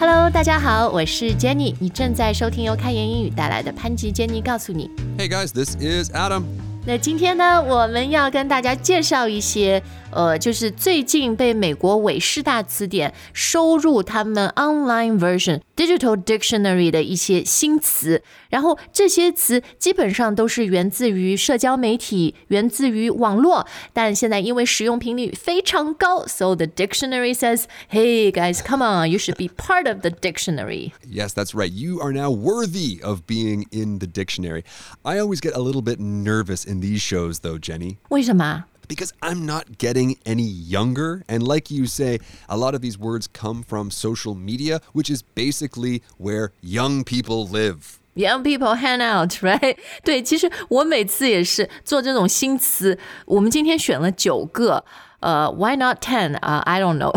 Hello，大家好，我是 Jenny，你正在收听由开言英语带来的潘吉 Jenny 告诉你。Hey guys, this is Adam. 那今天呢，我们要跟大家介绍一些，呃，就是最近被美国韦氏大词典收入他们 online version digital dictionary 的一些新词。然后这些词基本上都是源自于社交媒体，源自于网络，但现在因为使用频率非常高，so the dictionary says, "Hey guys, come on, you should be part of the dictionary." Yes, that's right. You are now worthy of being in the dictionary. I always get a little bit nervous in these shows, though, Jenny, 为什么？ because I'm not getting any younger. And like you say, a lot of these words come from social media, which is basically where young people live. Young people hang out, right？对，其实我每次也是做这种新词。我们今天选了九个，呃、w h y not ten？啊、i don't know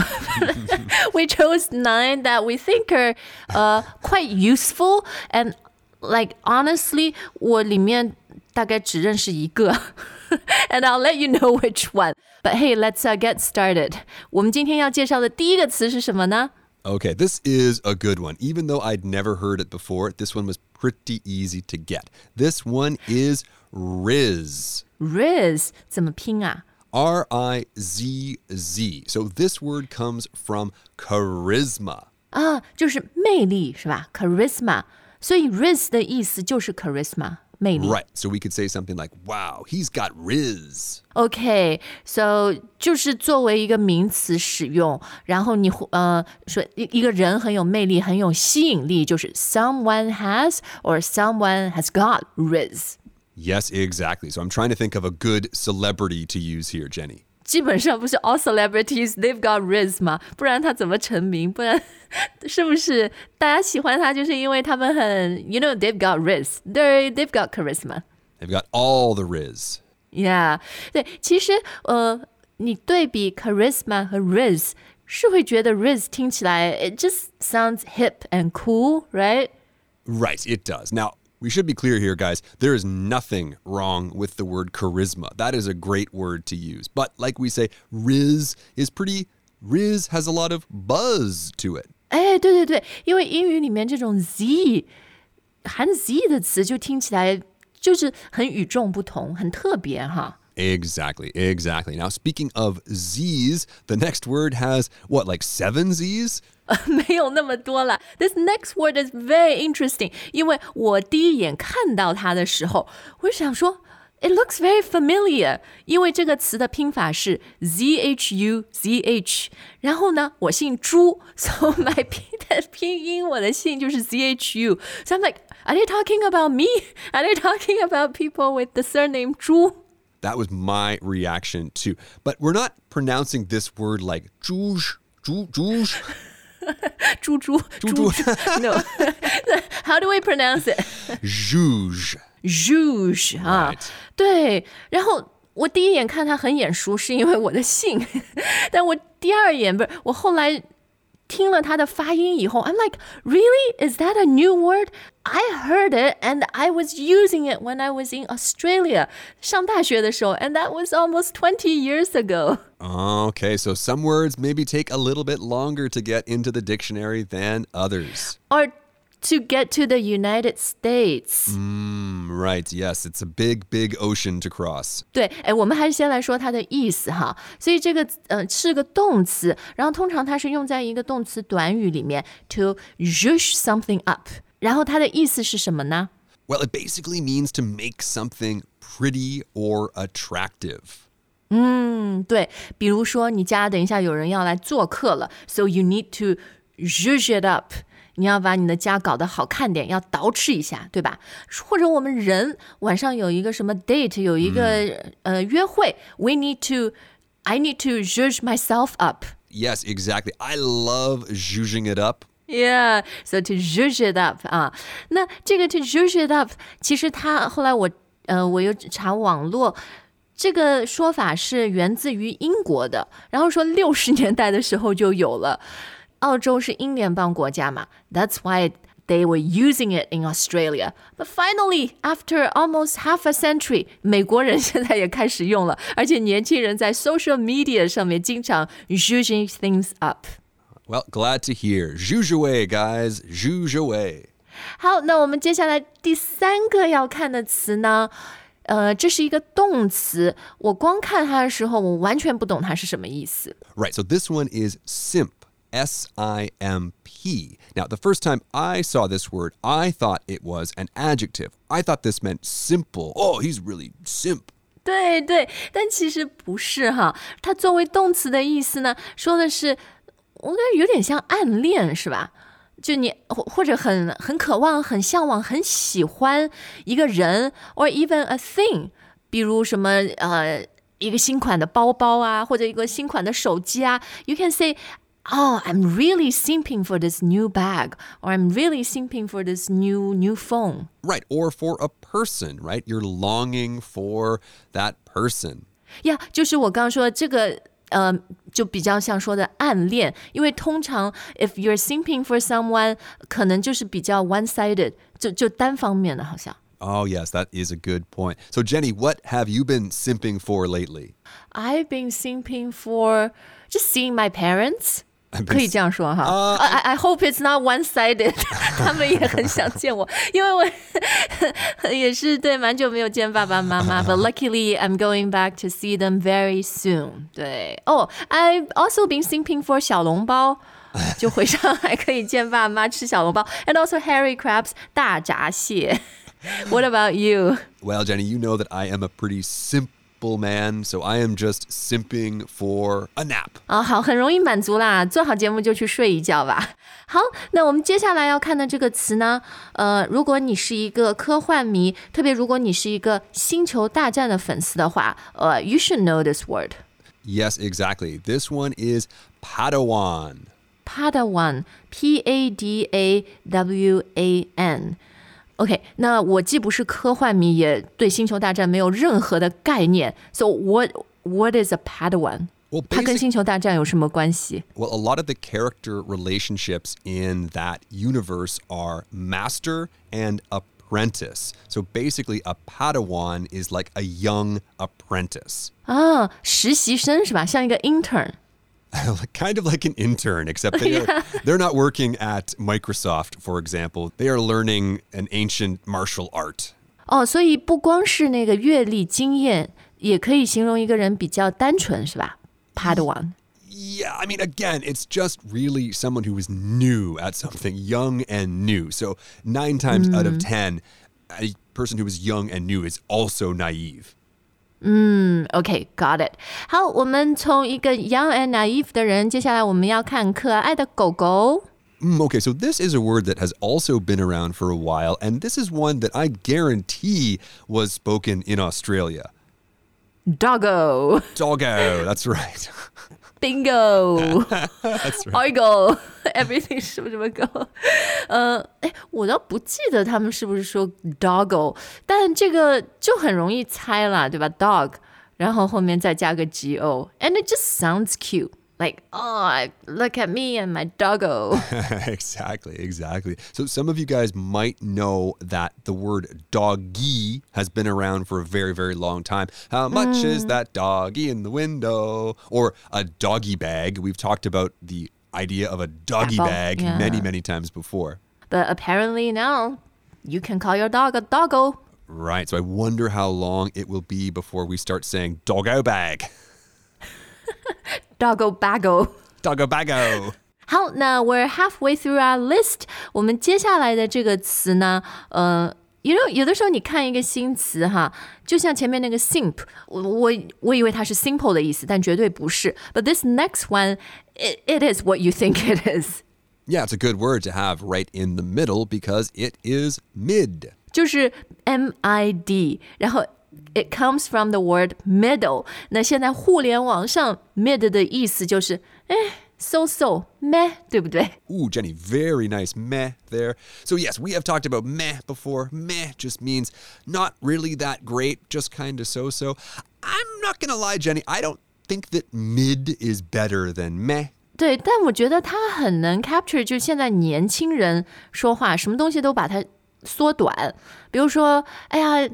。we chose nine that we think are 呃、quite useful and like honestly，我里面 大概只认识一个，and I'll let you know which one. But hey, let's uh, get started. 我们今天要介绍的第一个词是什么呢？Okay, this is a good one. Even though I'd never heard it before, this one was pretty easy to get. This one is Rizz. Rizz 怎么拼啊？R R-I-Z-Z. So this word comes from charisma. 啊，就是魅力是吧？charisma。所以 rizz 的意思就是 charisma。魅力。Right. So we could say something like, wow, he's got rizz. Okay. So someone has or someone has got rizz. Yes, exactly. So I'm trying to think of a good celebrity to use here, Jenny. 基本上不是 all celebrities they've got rizz 嘛，不然他怎么成名？不然是不是大家喜欢他就是因为他们很 you know they've got rizz they they've got charisma they've got all the rizz. Yeah, 对，其实呃，你对比 charisma 和 rizz rizz 听起来 it just sounds hip and cool right right it does. Now we should be clear here, guys. There is nothing wrong with the word charisma. That is a great word to use. But like we say, Rizz is pretty, Rizz has a lot of buzz to it. Exactly, exactly. Now, speaking of Z's, the next word has what, like seven Z's? 没有那么多了。This next word is very interesting，因为我第一眼看到它的时候，我就想说，it looks very familiar，因为这个词的拼法是 z h u z h，然后呢，我姓朱，so my 拼的拼音我的姓就是 z h u，so I'm like，are they talking about me？Are they talking about people with the surname 朱？ That was my reaction too. But we're not pronouncing this word like zhuzh, zhu, zhuzh. 猪猪猪猪，No，How do we pronounce it？ Zhuzh. Rouge 啊 Right. 对，然后我第一眼看他很眼熟，是因为我的姓，但我第二眼不是，我后来 听了他的发音以后，I'm like, really? Is that a new word? I heard it and I was using it when I was in Australia 上大学的时候，and that was almost twenty years ago. Okay, so some words maybe take a little bit longer to get into the dictionary than others. Or to get to the United States. Mm, right. Yes, it's a big, big ocean to cross. 对，哎，我们还是先来说它的意思哈。所以这个嗯、呃、是个动词，然后通常它是用在一个动词短语里面，to zhuzh something up。然后它的意思是什么呢？Well, it basically means to make something pretty or attractive. 嗯，对，比如说你家等一下有人要来做客了，so you need to zhuzh it up。你要把你的家搞得好看点，要捯饬一下，对吧？或者我们人晚上有一个什么 date，有一个、呃约会，we need to，I need to zhuzh myself up。Yes, exactly. I love zhuzhing it up. Yeah, so to zhuzh it up 啊，那这个 to zhuzh it up，其实它后来我呃我又查网络，这个说法是源自于英国的，然后说六十年代的时候就有了。澳洲是英联邦国家嘛，That's why they were using it in Australia. But finally, after almost half a century，美国人现在也开始用了，而且年轻人在 social media 上面经常 zhuzhing things up。 Well, glad to hear. Zhuzhue, guys. Zhuzhue. 好，那我们接下来第三个要看的词呢？呃，这是一个动词，我光看它的时候，我完全不懂它是什么意思。 Right, so this one is simp. S I M P. Now, the first time I saw this word, I thought it was an adjective. I thought this meant simple. Oh, he's really simp. 对对，但其实不是哈，它作为动词的意思呢，说的是，我感觉有点像暗恋，是吧？就你或或者很很渴望、很向往、很喜欢一个人，or even a thing，比如什么呃一个新款的包包啊，或者一个新款的手机啊，you can say。 Oh, I'm really simping for this new bag, or I'm really simping for this new new phone. Right, or for a person, right? You're longing for that person. 呀就是我刚刚说的这个，呃，就比较像说的暗恋，因为通常 if you're simping for someone，可能就是比较 one-sided，就就单方面的，好像。 Oh, yes, that is a good point. So, Jenny, what have you been simping for lately? I've been simping for just seeing my parents. 可以这样说哈。Uh, I I hope it's not one-sided 他们也很想见我，因为我 也是对蛮久没有见爸爸妈妈。But luckily, I'm going back to see them very soon. 对哦、oh,，I've also been thinking for 小笼包。就回上海可以见爸妈吃小笼包，and also hairy crabs 大闸蟹。What about you? Well, Jenny, you know that I am a pretty simple man, so I am just simping for a nap. 啊、好，很容易满足啦，做好节目就去睡一觉吧。好，那我们接下来要看的这个词呢，呃，如果你是一个科幻迷，特别如果你是一个星球大战的粉丝的话，呃，you should know this word。 Yes, exactly. This one is Padawan. Padawan，P A D A W A N。 OK，那我既不是科幻迷，也对星球大战没有任何的概念。So what what is a Padawan？ Well, 它跟 basic, 星球大战有什么关系？ well, a lot of the character relationships in that universe are master and apprentice. So basically, a Padawan is like a young apprentice. 啊，实习生是吧？像一个 intern。 kind of like an intern, except they are, they're not working at Microsoft, for example. They are learning an ancient martial art. 哦，所以不光是那个阅历经验，也可以形容一个人比较单纯，是吧？Padawan。 Yeah, I mean, again, it's just really someone who is new at something, young and new. So, nine times out of 10, a person who is young and new is also naive. OK，got、it。好，我们从一个 young and naive 的人，接下来我们要看可爱的狗狗。 Mm, okay, so this is a word that has also been around for a while, and this is one that I guarantee was spoken in Australia. Doggo。 Doggo, that's right. Bingo， That's right. Argo everything 什么什么狗，呃，哎，我倒不记得他们是不是说 doggo，但这个就很容易猜啦，对吧？dog，然后后面再加个 go，and it just sounds cute。 Like, oh, look at me and my doggo. exactly, exactly. So some of you guys might know that the word doggy has been around for a very, very long time. How much is mm. that doggy in the window? Or a doggy bag. We've talked about the idea of a doggy Apple, bag yeah. many, many times before. But apparently now you can call your dog a doggo. Right. So I wonder how long it will be before we start saying doggo bag. Doggo baggo. Doggo bago. 好，那 we're halfway through our list。我们接下来的这个词呢，呃，you know，有的时候你看一个新词哈，就像前面那个 simp，我我我以为它是 simple 的意思，但绝对不是。But this next one, it, it is what you think it is， Yeah, it's a good word to have right in the middle because it is mid. 就是 M I D，然后。 It comes from the word middle。那现在互联网上 mid 的意思就是，哎，so so 咩，对不对？ Ooh, Jenny, very nice meh there. So, yes, we have talked about meh before. Meh just means not really that great, just kind of so so. I'm not going to lie, Jenny, I don't think that mid is better than meh. 对，但我觉得他很能 capture，就是现在年轻人说话，什么东西都把它缩短。比如说，哎呀，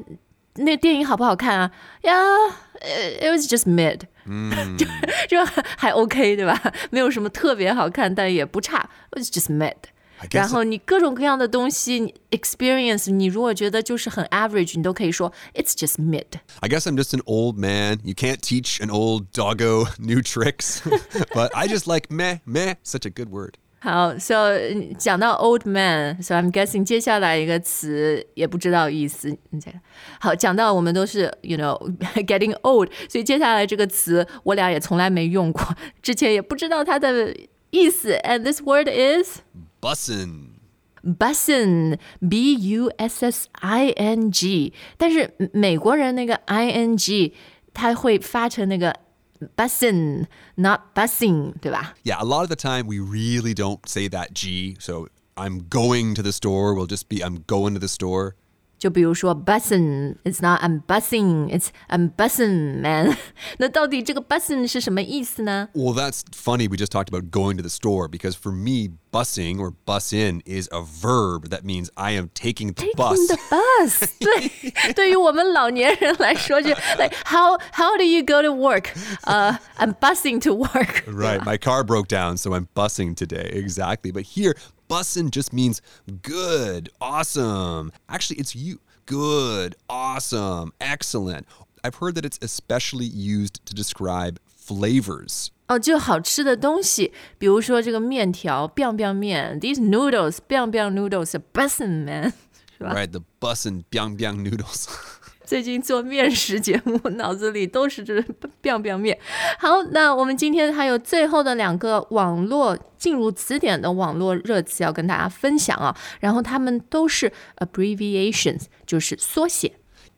那个电影好不好看啊？呀、it was just mid。 就就还 OK 对吧？没有什么特别好看，但也不差，It's just mid。 guess 然后你各种各样的东西你，experience，你如果觉得就是很 average，你都可以说 It's just mid。 I guess I'm just an old man. You can't teach an old doggo new tricks. but I just like meh, meh, such a good word. 好，so 嗯讲到 old man，so I'm guessing 接下来一个词也不知道意思。你这个好，讲到我们都是 you know getting old，所以接下来这个词我俩也从来没用过，之前也不知道它的意思。And this word is Bussin'. bussin，b u s s i n g，但是美国人那个 i n g 他会发成那个 bussin，not bussing，对吧？Yeah, a lot of the time we really don't say that G. So I'm going to the store will just be I'm going to the store. 就比如说 bussin，it's not I'm bussing，it's I'm bussin man 。那到底这个 bussin 是什么意思呢？ Well, that's funny. We just talked about going to the store because for me, bussing or bus in is a verb that means I am taking the bus. In the bus，对，对于我们老年人来说，就 like how how do you go to work？呃、i m busing to work。 Right. My car broke down, so I'm bussing today. Exactly. But here, bussin' just means good, awesome. Actually, it's you. Good, awesome, excellent. I've heard that it's especially used to describe flavors. 哦，就好吃的东西，比如说这个面条，biang biang 面，these noodles，biang biang noodles，bussin man。 Right, the bussin' biang biang noodles. 最近做面食节目，脑子里都是这 biang biang 面。好，那我们今天还有最后的两个网络进入词典的网络热词要跟大家分享啊，然后它们都是 abbreviations，就是缩写。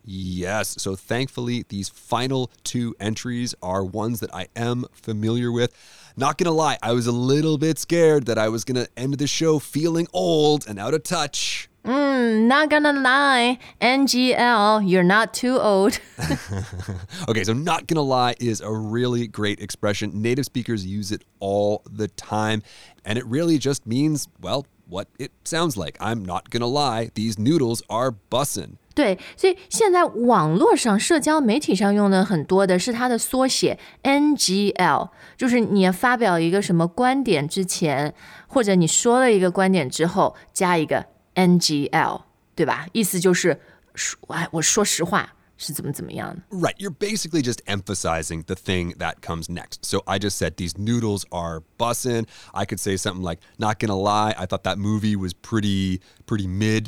Yes. So thankfully, these final two entries are ones that I am familiar with. Not gonna lie, I was a little bit scared that I was gonna end the show feeling old and out of touch. Not gonna lie, NGL, you're not too old. Okay, so not gonna lie is a really great expression. Native speakers use it all the time, and it really just means, well, what it sounds like. I'm not gonna lie, these noodles are bussin'. 对，所以现在网络上、社交媒体上用的很多的是它的缩写 NGL，就是你发表一个什么观点之前，或者你说了一个观点之后，加一个 NGL，对吧？意思就是说，哎，我说实话是怎么怎么样的。 Right, you're basically just emphasizing the thing that comes next. So I just said these noodles are bussin'. I could say something like, not gonna lie, I thought that movie was pretty pretty mid.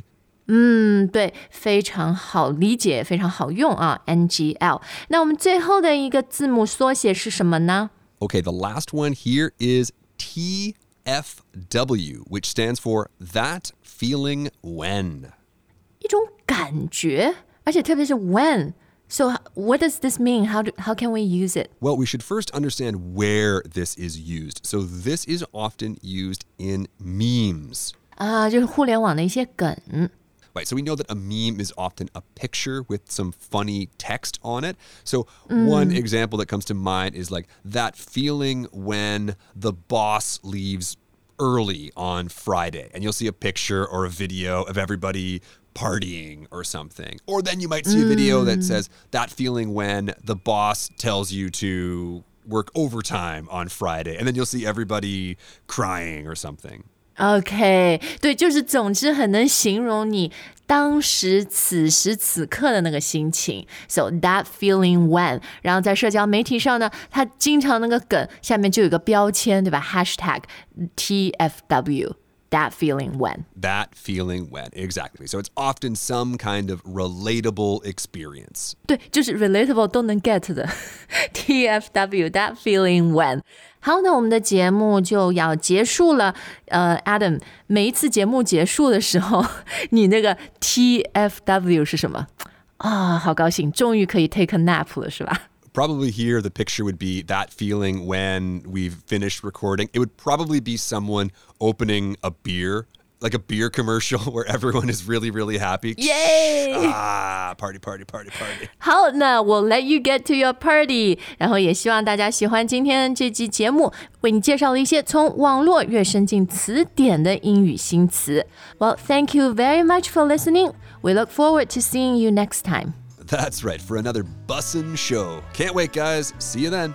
嗯，对，非常好理解，非常好用啊，NGL。那我们最后的一个字母缩写是什么呢？ Okay, the last one here is TFW, which stands for that feeling when. 一种感觉，而且特别是 when。So what does this mean? How do, how can we use it? Well, we should first understand where this is used. So this is often used in memes. 啊，就是互联网的一些梗。 Right, so we know that a meme is often a picture with some funny text on it. So one example that comes to mind is like that feeling when the boss leaves early on Friday and you'll see a picture or a video of everybody partying or something. Or then you might see a video that mm. says that feeling when the boss tells you to work overtime on Friday and then you'll see everybody crying or something. OK，对，就是总之很能形容你当时此时此刻的那个心情。So that feeling when，然后在社交媒体上呢，它经常那个梗下面就有个标签，对吧？Hashtag TFW。That feeling when， That feeling when. Exactly. So it's often some kind of relatable experience. 对，就是 relatable 都能 get 的 TFW that feeling when。 好，那我们的节目就要结束了。呃，Adam，每一次节目结束的时候，你那个 TFW 是什么？啊、好高兴，终于可以 take a nap 了，是吧？ Probably here, the picture would be that feeling when we've finished recording. It would probably be someone opening a beer, like a beer commercial where everyone is really, really happy. Yay! Ah, party, party, party, party. 好，那我 let you get to your party。然后也希望大家喜欢今天这期节目，为你介绍了一些从网络跃升进词典的英语新词。Well, thank you very much for listening. We look forward to seeing you next time. That's right, for another bussin' show. Can't wait, guys. See you then.